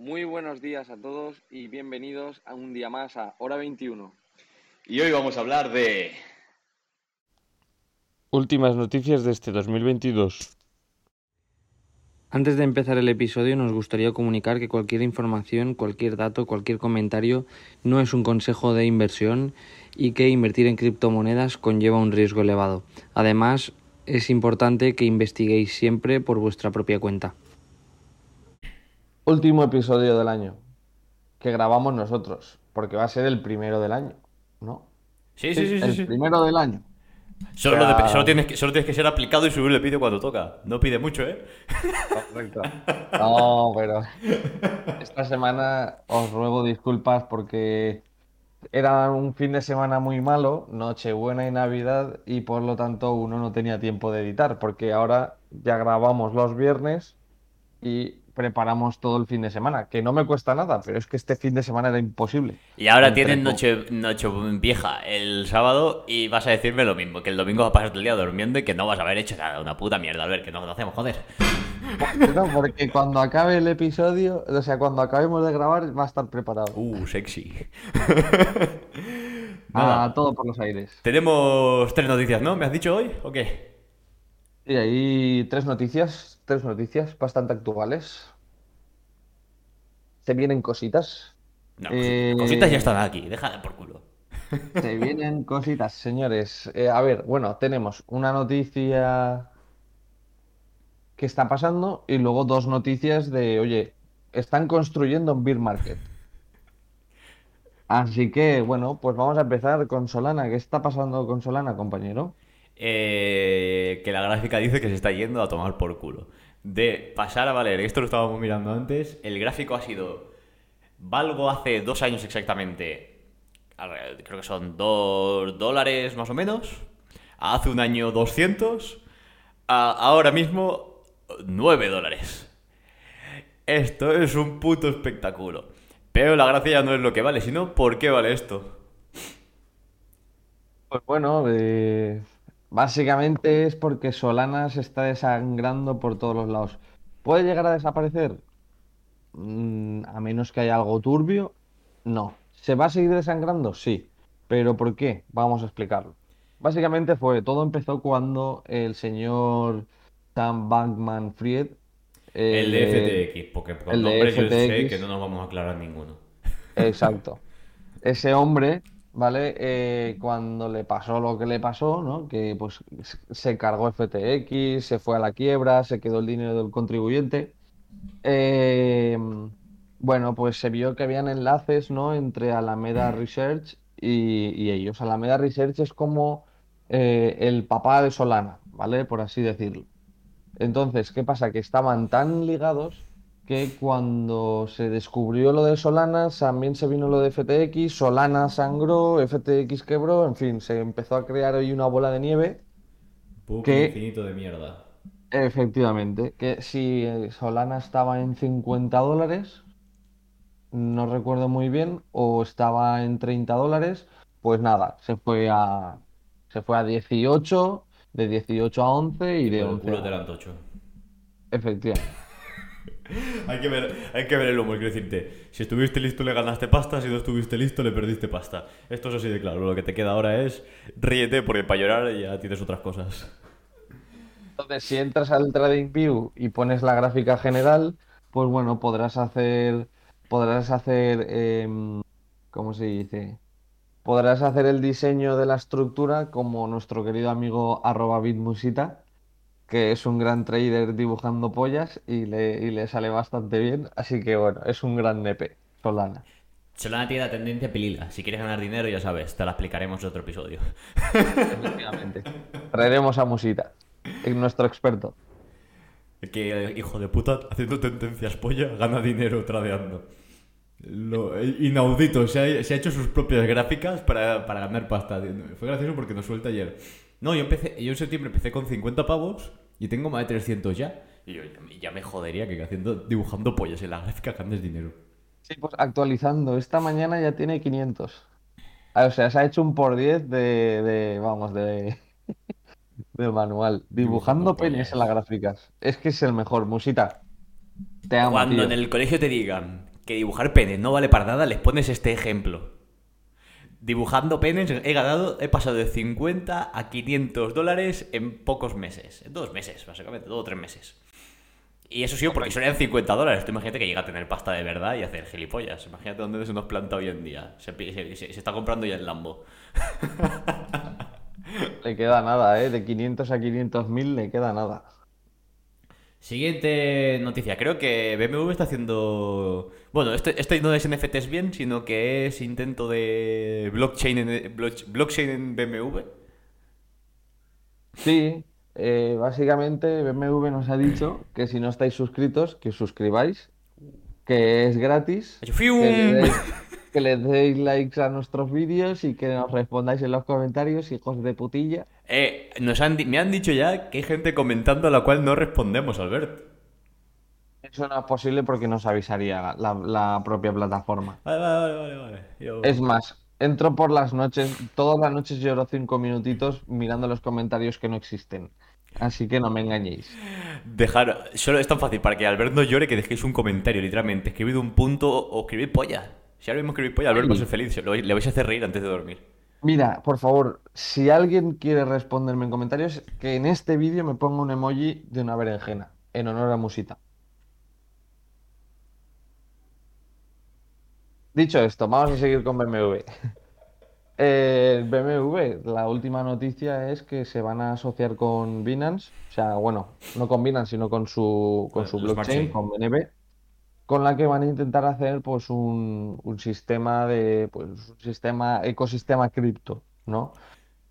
Muy buenos días a todos y bienvenidos a un día más a Hora 21. Y hoy vamos a hablar de... Últimas noticias de este 2022. Antes de empezar el episodio nos gustaría comunicar que cualquier información, cualquier dato, cualquier comentario no es un consejo de inversión y que invertir en criptomonedas conlleva un riesgo elevado. Además, es importante que investiguéis siempre por vuestra propia cuenta. Último episodio del año que grabamos nosotros, porque va a ser el primero del año, ¿no? Sí, sí, sí, sí. El sí. primero del año. Solo, de- solo tienes que, solo tienes que ser aplicado y subir el vídeo cuando toca. No pide mucho, ¿eh? Correcto. No, pero esta semana os ruego disculpas porque era un fin de semana muy malo, Nochebuena y Navidad, y por lo tanto uno no tenía tiempo de editar, porque ahora ya grabamos los viernes y preparamos todo el fin de semana, que no me cuesta nada, pero es que este fin de semana era imposible. Y ahora Entre tienes co- noche, noche vieja el sábado y vas a decirme lo mismo, que el domingo vas a pasar el día durmiendo y que no vas a haber hecho nada, una puta mierda, a ver, que no lo hacemos, joder. No, porque cuando acabe el episodio, o sea, cuando acabemos de grabar, va a estar preparado. Uh, sexy. Nada, todo por los aires. tenemos tres noticias, ¿no? ¿Me has dicho hoy o qué? Y ahí tres noticias, tres noticias bastante actuales. Se vienen cositas. No, Eh, cositas ya están aquí, déjala por culo. Se vienen cositas, señores. Eh, a ver, bueno, tenemos una noticia que está pasando y luego dos noticias de, oye, están construyendo un beer market. Así que, bueno, pues vamos a empezar con Solana. ¿Qué está pasando con Solana, compañero? Eh, que la gráfica dice que se está yendo a tomar por culo. De pasar a valer, esto lo estábamos mirando antes, el gráfico ha sido, valgo hace dos años exactamente, creo que son dos dólares más o menos, hace un año 200, a- ahora mismo 9 dólares. Esto es un puto espectáculo. Pero la gracia ya no es lo que vale, sino por qué vale esto. Pues bueno, eh, básicamente es porque Solana se está desangrando por todos los lados. ¿Puede llegar a desaparecer? Mm, a menos que haya algo turbio, no. ¿Se va a seguir desangrando? Sí. ¿Pero por qué? Vamos a explicarlo. Básicamente fue, todo empezó cuando el señor Sam Bankman-Fried, El eh, de FTX, porque por el de nombres yo sé que no nos vamos a aclarar ninguno. Exacto. Ese hombre, ¿vale? Eh, cuando le pasó lo que le pasó, ¿no? Que pues se cargó FTX, se fue a la quiebra, se quedó el dinero del contribuyente. Eh, bueno, pues se vio que habían enlaces, ¿no? Entre Alameda Research y, y ellos. Alameda Research es como eh, el papá de Solana, ¿vale? Por así decirlo. Entonces, ¿qué pasa? Que estaban tan ligados que cuando se descubrió lo de Solana, también se vino lo de FTX, Solana sangró, FTX quebró, en fin, se empezó a crear hoy una bola de nieve. ¿Qué? infinito de mierda. Efectivamente, que si eh, Solana estaba en 50 dólares, no recuerdo muy bien, o estaba en 30 dólares, pues nada, se fue a, se fue a 18, de 18 a 11 y de Por el 11 culo a... te la antocho. Efectivamente. Hay que ver, hay que ver el humo, quiero decirte. Si estuviste listo le ganaste pasta, si no estuviste listo le perdiste pasta. Esto es así de claro. Lo que te queda ahora es ríete porque para llorar ya tienes otras cosas. Entonces, si entras al TradingView y pones la gráfica general, pues bueno, podrás hacer, podrás hacer, em, ¿cómo se dice? Podrás hacer el diseño de la estructura como nuestro querido amigo arroba bitmusita, que es un gran trader dibujando pollas y le, y le sale bastante bien. Así que bueno, es un gran nepe, Solana. Solana tiene la tendencia pilila. Si quieres ganar dinero, ya sabes, te la explicaremos en otro episodio. Efectivamente. Traeremos a Musita, es nuestro experto. Que hijo de puta, haciendo tendencias polla, gana dinero tradeando. Lo, eh, inaudito, se ha, se ha hecho sus propias gráficas para, para ganar pasta. Fue gracioso porque nos suelta ayer. No, yo empecé, yo en septiembre empecé con 50 pavos y tengo más de 300 ya. Y yo ya, me- ya me jodería que haciendo, dibujando pollas en la gráfica ganes dinero. Sí, pues actualizando. Esta mañana ya tiene 500. Ah, O sea, se ha hecho un por 10 de, de, vamos, de, de manual. Dibujando Dibujando penes en las gráficas. Es que es el mejor. Musita, te amo, Cuando tío. en el colegio te digan que dibujar penes no vale para nada, les pones este ejemplo. Dibujando penes he ganado, he pasado de 50 a 500 dólares en pocos meses. En dos meses, básicamente, dos o tres meses. Y eso sí, porque solían 50 dólares. Tú imagínate que llega a tener pasta de verdad y hacer gilipollas. Imagínate dónde se nos planta hoy en día. Se- se está comprando ya el Lambo. Le queda nada, ¿eh? De 500 a 500 mil le queda nada. Siguiente noticia. Creo que BMW está haciendo. Bueno, esto, esto no es NFTs bien, sino que es intento de blockchain en, block- blockchain en BMW. Sí, eh, básicamente BMW nos ha dicho que si no estáis suscritos, que os suscribáis, que es gratis, que le deis, que le deis likes a nuestros vídeos y que nos respondáis en los comentarios, hijos de putilla. Eh, nos han, me han dicho ya que hay gente comentando a la cual no respondemos, Albert. Eso no es posible porque nos avisaría la, la propia plataforma. Vale, vale, vale, vale. vale. Yo- Es más, entro por las noches, todas las noches lloro cinco minutitos mirando los comentarios que no existen. Así que no me engañéis. Dejar. Solo es tan fácil para que Albert no llore que dejéis un comentario, literalmente. Escribid un punto o escribid polla. Si ahora mismo escribid polla, Albert va a ser feliz. Le vais a hacer reír antes de dormir. Mira, por favor, si alguien quiere responderme en comentarios, que en este vídeo me ponga un emoji de una berenjena, en honor a Musita. Dicho esto, vamos a seguir con BMW. Eh, BMW, la última noticia es que se van a asociar con Binance, o sea, bueno, no con Binance, sino con su, con su blockchain, Chain. con BNB, con la que van a intentar hacer pues un, un sistema de, pues un sistema, ecosistema cripto, ¿no?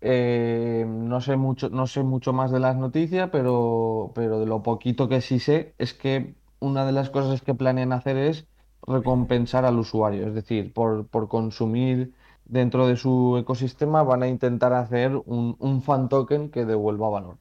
Eh, no sé mucho, no sé mucho más de las noticias, pero, pero de lo poquito que sí sé es que una de las cosas que planean hacer es recompensar al usuario, es decir, por, por consumir dentro de su ecosistema van a intentar hacer un, un fan token que devuelva valor.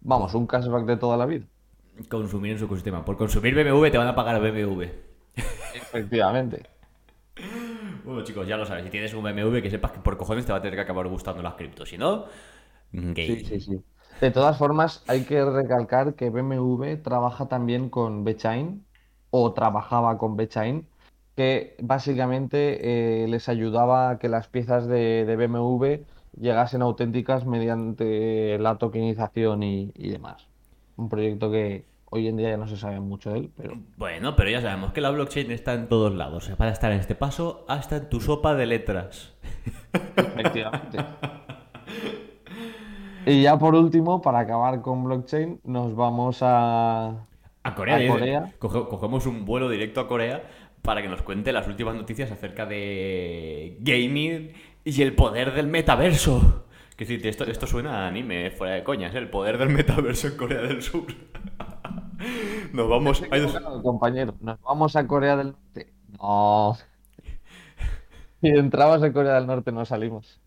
Vamos, un cashback de toda la vida. Consumir en su ecosistema. Por consumir BMW te van a pagar BMW. Efectivamente. Bueno, chicos, ya lo sabes. Si tienes un BMW, que sepas que por cojones te va a tener que acabar gustando las criptos. Si no, gay. Sí, sí, sí. De todas formas, hay que recalcar que BMW trabaja también con Bechain, o trabajaba con Bechain, que básicamente eh, les ayudaba a que las piezas de, de BMW llegasen auténticas mediante la tokenización y, y demás. Un proyecto que hoy en día ya no se sabe mucho de él, pero Bueno, pero ya sabemos que la blockchain está en todos lados. O sea, para estar en este paso, hasta en tu sopa de letras. efectivamente. Y ya por último, para acabar con blockchain, nos vamos a, A Corea, A dice. Corea. Coge- cogemos un vuelo directo a Corea para que nos cuente las últimas noticias acerca de gaming y el poder del metaverso. Que decir, esto, esto suena a anime, fuera de coñas, ¿eh? el poder del metaverso en Corea del Sur. Nos vamos. hay dos- compañero. Nos vamos a Corea del Norte. No. Si entramos a Corea del Norte no salimos.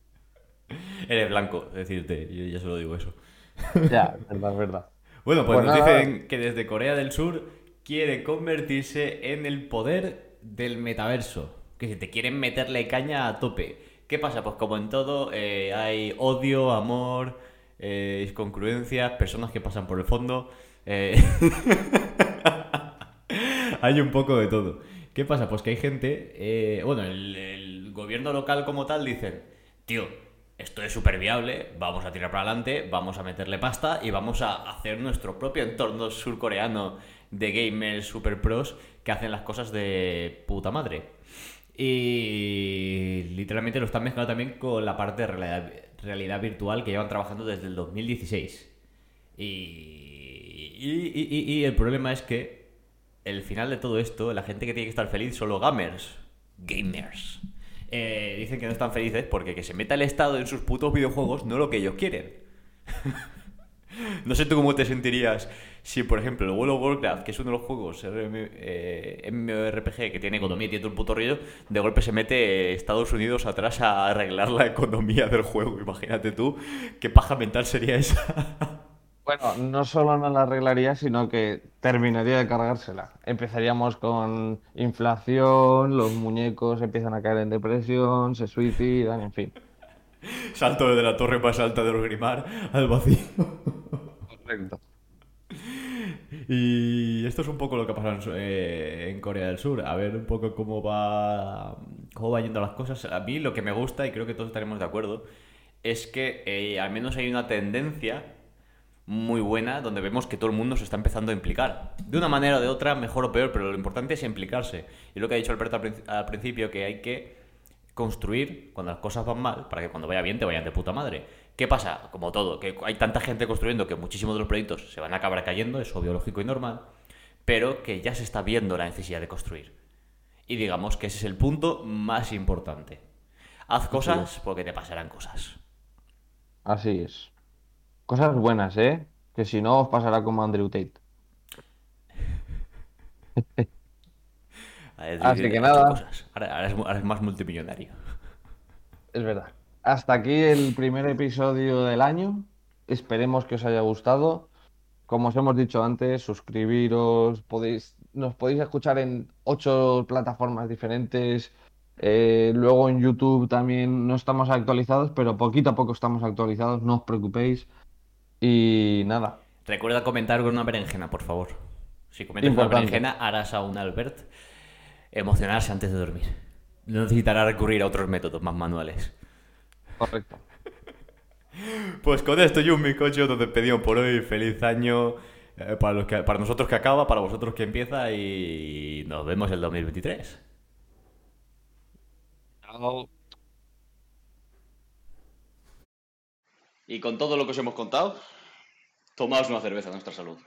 Eres blanco, decirte, yo ya solo digo eso. Ya, es verdad, es verdad. Bueno, pues, Pues nos nada. dicen que desde Corea del Sur quiere convertirse en el poder del metaverso. Que si te quieren meterle caña a tope. ¿Qué pasa? Pues como en todo, eh, hay odio, amor, eh, incongruencias, personas que pasan por el fondo. eh, hay un poco de todo. ¿Qué pasa? Pues que hay gente, eh, bueno, el, el gobierno local como tal dicen, tío, esto es súper viable, vamos a tirar para adelante, vamos a meterle pasta y vamos a hacer nuestro propio entorno surcoreano de gamers super pros que hacen las cosas de puta madre. Y literalmente lo están mezclando también con la parte de realidad, realidad virtual que llevan trabajando desde el 2016. Y, y, y- el problema es que el final de todo esto, la gente que tiene que estar feliz son los gamers. Gamers. Eh, dicen que no están felices porque que se meta el Estado en sus putos videojuegos no es lo que ellos quieren. no sé tú cómo te sentirías si, por ejemplo, el World of Warcraft, que es uno de los juegos eh, MMORPG que tiene economía y tiene todo el puto rollo, de golpe se mete Estados Unidos atrás a arreglar la economía del juego. Imagínate tú qué paja mental sería esa. Bueno, no solo no la arreglaría, sino que terminaría de cargársela. Empezaríamos con inflación, los muñecos empiezan a caer en depresión, se suicidan, en fin. Salto desde la torre más alta de los Grimar al vacío. Y esto es un poco lo que pasa en, eh, en Corea del Sur. A ver un poco cómo va, cómo va yendo las cosas. A mí lo que me gusta, y creo que todos estaremos de acuerdo, es que eh, al menos hay una tendencia muy buena donde vemos que todo el mundo se está empezando a implicar. De una manera o de otra, mejor o peor, pero lo importante es implicarse. Y lo que ha dicho Alberto al, al principio, que hay que construir cuando las cosas van mal para que cuando vaya bien te vayan de puta madre. ¿Qué pasa? Como todo, que hay tanta gente construyendo que muchísimos de los proyectos se van a acabar cayendo, es obvio, lógico y normal, pero que ya se está viendo la necesidad de construir. Y digamos que ese es el punto más importante. Haz cosas porque te pasarán cosas. Así es. Cosas buenas, ¿eh? Que si no os pasará como Andrew Tate. Así Así que nada. Ahora, ahora es, ahora es más multimillonario. Es verdad. Hasta aquí el primer episodio del año. Esperemos que os haya gustado. Como os hemos dicho antes, suscribiros, podéis, nos podéis escuchar en ocho plataformas diferentes. Eh, luego en YouTube también no estamos actualizados, pero poquito a poco estamos actualizados, no os preocupéis. Y nada, Recuerda comentar con una berenjena, por favor. Si comentas una Importante. berenjena, harás a un Albert emocionarse antes de dormir. No necesitará recurrir a otros métodos más manuales. Correcto. Pues con esto y un bizcocho nos despedimos por hoy. Feliz año eh, para, los que, para nosotros que acaba, para vosotros que empieza y nos vemos el 2023. Y con todo lo que os hemos contado, tomaos una cerveza a nuestra salud.